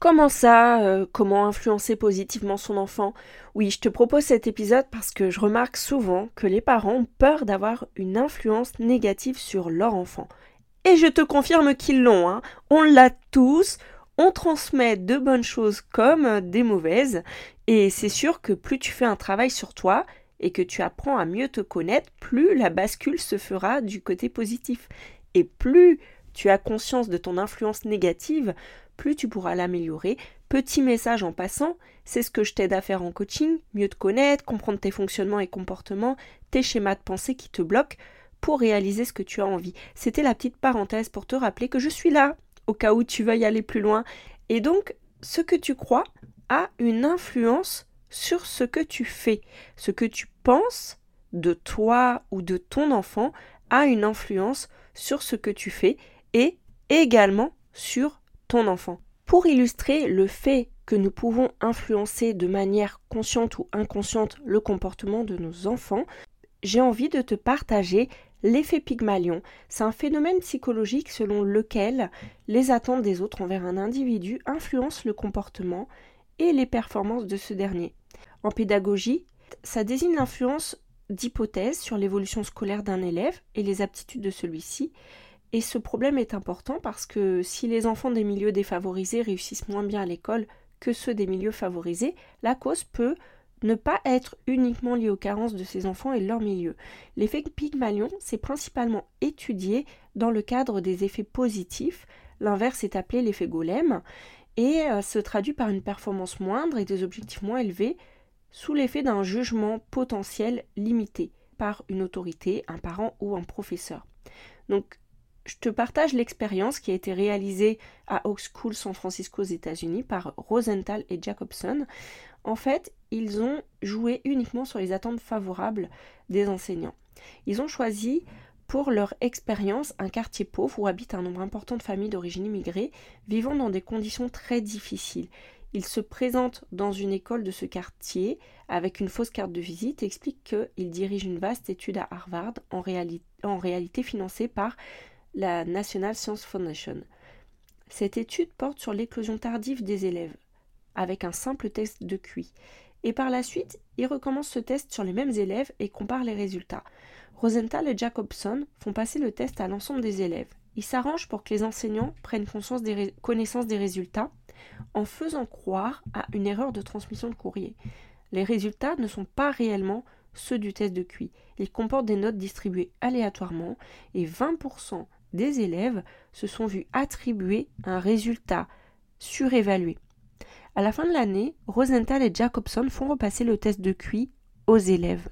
Comment ça euh, Comment influencer positivement son enfant? Oui, je te propose cet épisode parce que je remarque souvent que les parents ont peur d'avoir une influence négative sur leur enfant. Et je te confirme qu'ils l'ont. Hein. On l'a tous. On transmet de bonnes choses comme des mauvaises. Et c'est sûr que plus tu fais un travail sur toi et que tu apprends à mieux te connaître, plus la bascule se fera du côté positif. Et plus tu as conscience de ton influence négative, plus tu pourras l'améliorer. Petit message en passant, c'est ce que je t'aide à faire en coaching, mieux te connaître, comprendre tes fonctionnements et comportements, tes schémas de pensée qui te bloquent pour réaliser ce que tu as envie. C'était la petite parenthèse pour te rappeler que je suis là, au cas où tu veuilles aller plus loin. Et donc, ce que tu crois a une influence sur ce que tu fais. Ce que tu penses de toi ou de ton enfant a une influence sur ce que tu fais et également sur enfant. Pour illustrer le fait que nous pouvons influencer de manière consciente ou inconsciente le comportement de nos enfants, j'ai envie de te partager l'effet Pygmalion. C'est un phénomène psychologique selon lequel les attentes des autres envers un individu influencent le comportement et les performances de ce dernier. En pédagogie, ça désigne l'influence d'hypothèses sur l'évolution scolaire d'un élève et les aptitudes de celui-ci, et ce problème est important parce que si les enfants des milieux défavorisés réussissent moins bien à l'école que ceux des milieux favorisés, la cause peut ne pas être uniquement liée aux carences de ces enfants et leur milieu. L'effet Pygmalion, c'est principalement étudié dans le cadre des effets positifs. L'inverse est appelé l'effet golem et euh, se traduit par une performance moindre et des objectifs moins élevés sous l'effet d'un jugement potentiel limité par une autorité, un parent ou un professeur. Donc je te partage l'expérience qui a été réalisée à Oak School San Francisco aux États-Unis par Rosenthal et Jacobson. En fait, ils ont joué uniquement sur les attentes favorables des enseignants. Ils ont choisi pour leur expérience un quartier pauvre où habite un nombre important de familles d'origine immigrée vivant dans des conditions très difficiles. Ils se présentent dans une école de ce quartier avec une fausse carte de visite et expliquent qu'ils dirigent une vaste étude à Harvard en, en réalité financée par la National Science Foundation. Cette étude porte sur l'éclosion tardive des élèves, avec un simple test de QI. Et par la suite, ils recommencent ce test sur les mêmes élèves et comparent les résultats. Rosenthal et Jacobson font passer le test à l'ensemble des élèves. Ils s'arrangent pour que les enseignants prennent des connaissance des résultats en faisant croire à une erreur de transmission de courrier. Les résultats ne sont pas réellement ceux du test de QI. Ils comportent des notes distribuées aléatoirement et 20% des élèves se sont vus attribuer un résultat surévalué. À la fin de l'année, Rosenthal et Jacobson font repasser le test de QI aux élèves.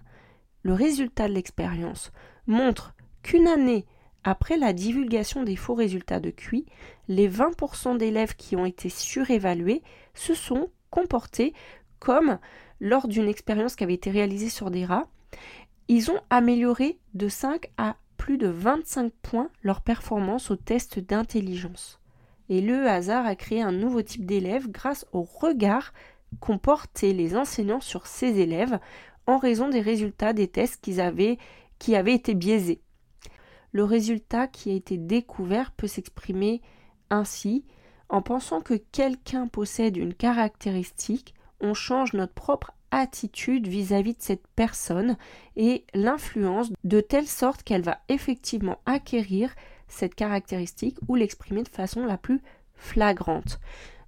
Le résultat de l'expérience montre qu'une année après la divulgation des faux résultats de QI, les 20% d'élèves qui ont été surévalués se sont comportés comme lors d'une expérience qui avait été réalisée sur des rats. Ils ont amélioré de 5 à plus de 25 points leur performance au test d'intelligence. Et le hasard a créé un nouveau type d'élève grâce au regard qu'ont porté les enseignants sur ces élèves en raison des résultats des tests qu'ils avaient, qui avaient été biaisés. Le résultat qui a été découvert peut s'exprimer ainsi en pensant que quelqu'un possède une caractéristique, on change notre propre attitude vis-à-vis de cette personne et l'influence de telle sorte qu'elle va effectivement acquérir cette caractéristique ou l'exprimer de façon la plus flagrante.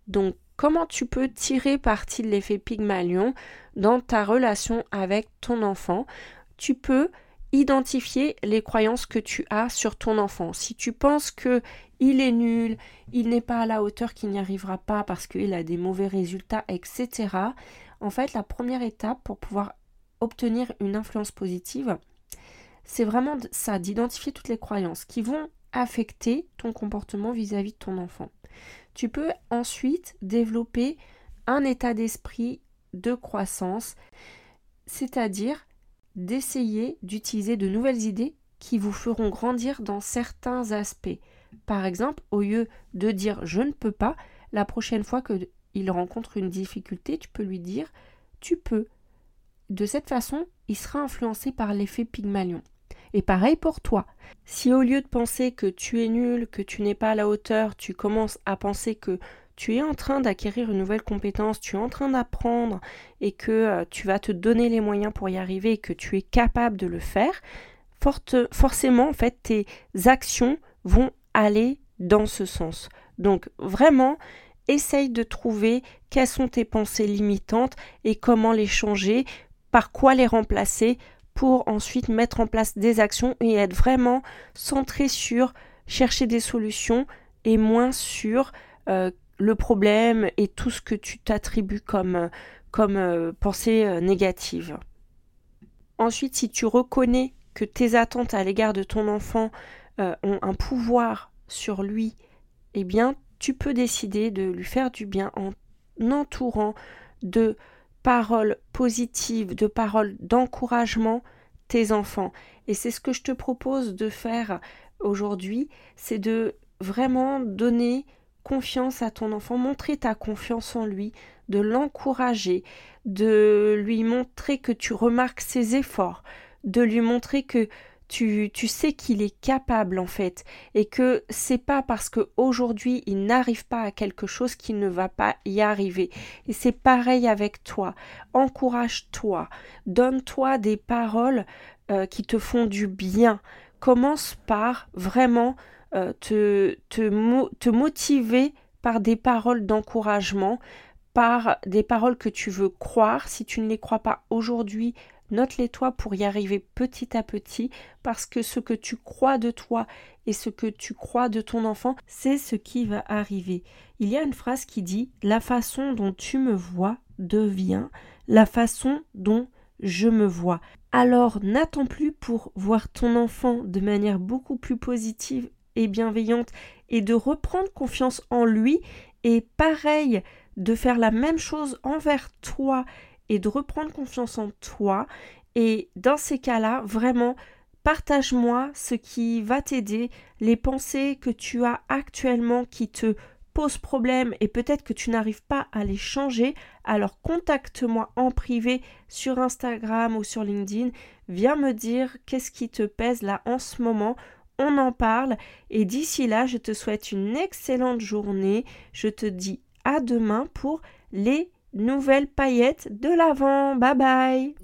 Donc comment tu peux tirer parti de l'effet Pygmalion dans ta relation avec ton enfant? Tu peux identifier les croyances que tu as sur ton enfant. Si tu penses que il est nul, il n'est pas à la hauteur, qu'il n'y arrivera pas parce qu'il a des mauvais résultats, etc. En fait, la première étape pour pouvoir obtenir une influence positive, c'est vraiment ça, d'identifier toutes les croyances qui vont affecter ton comportement vis-à-vis de ton enfant. Tu peux ensuite développer un état d'esprit de croissance, c'est-à-dire d'essayer d'utiliser de nouvelles idées qui vous feront grandir dans certains aspects. Par exemple, au lieu de dire je ne peux pas, la prochaine fois qu'il rencontre une difficulté, tu peux lui dire tu peux. De cette façon, il sera influencé par l'effet Pygmalion. Et pareil pour toi. Si au lieu de penser que tu es nul, que tu n'es pas à la hauteur, tu commences à penser que tu es en train d'acquérir une nouvelle compétence, tu es en train d'apprendre et que euh, tu vas te donner les moyens pour y arriver et que tu es capable de le faire, forcément, en fait, tes actions vont aller dans ce sens. Donc, vraiment, essaye de trouver quelles sont tes pensées limitantes et comment les changer, par quoi les remplacer pour ensuite mettre en place des actions et être vraiment centré sur chercher des solutions et moins sur euh, le problème et tout ce que tu t'attribues comme, comme euh, pensée euh, négative. Ensuite, si tu reconnais que tes attentes à l'égard de ton enfant ont un pouvoir sur lui, eh bien, tu peux décider de lui faire du bien en entourant de paroles positives, de paroles d'encouragement tes enfants. Et c'est ce que je te propose de faire aujourd'hui, c'est de vraiment donner confiance à ton enfant, montrer ta confiance en lui, de l'encourager, de lui montrer que tu remarques ses efforts, de lui montrer que tu, tu sais qu'il est capable en fait et que c'est pas parce que aujourd'hui il n'arrive pas à quelque chose qu'il ne va pas y arriver. Et c'est pareil avec toi. Encourage-toi, donne-toi des paroles euh, qui te font du bien. Commence par vraiment euh, te, te, motiver par des paroles d'encouragement, par des paroles que tu veux croire. Si tu ne les crois pas aujourd'hui, note-les toi pour y arriver petit à petit, parce que ce que tu crois de toi et ce que tu crois de ton enfant, c'est ce qui va arriver. Il y a une phrase qui dit La façon dont tu me vois devient la façon dont je me vois. Alors n'attends plus pour voir ton enfant de manière beaucoup plus positive et bienveillante et de reprendre confiance en lui et pareil de faire la même chose envers toi et de reprendre confiance en toi et dans ces cas-là vraiment partage-moi ce qui va t'aider, les pensées que tu as actuellement qui te posent problème et peut-être que tu n'arrives pas à les changer, alors contacte-moi en privé sur Instagram ou sur LinkedIn, viens me dire qu'est-ce qui te pèse là en ce moment on en parle. Et d'ici là, je te souhaite une excellente journée. Je te dis à demain pour les nouvelles paillettes de l'avant. Bye bye